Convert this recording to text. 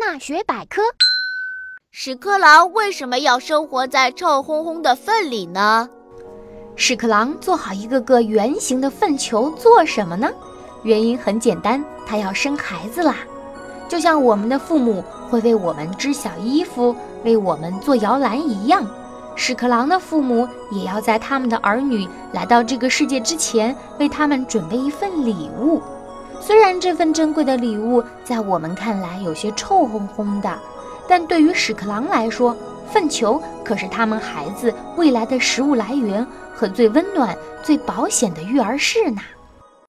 大学百科：屎壳郎为什么要生活在臭烘烘的粪里呢？屎壳郎做好一个个圆形的粪球做什么呢？原因很简单，它要生孩子啦。就像我们的父母会为我们织小衣服，为我们做摇篮一样，屎壳郎的父母也要在他们的儿女来到这个世界之前，为他们准备一份礼物。虽然这份珍贵的礼物在我们看来有些臭烘烘的，但对于屎壳郎来说，粪球可是他们孩子未来的食物来源和最温暖、最保险的育儿室呢。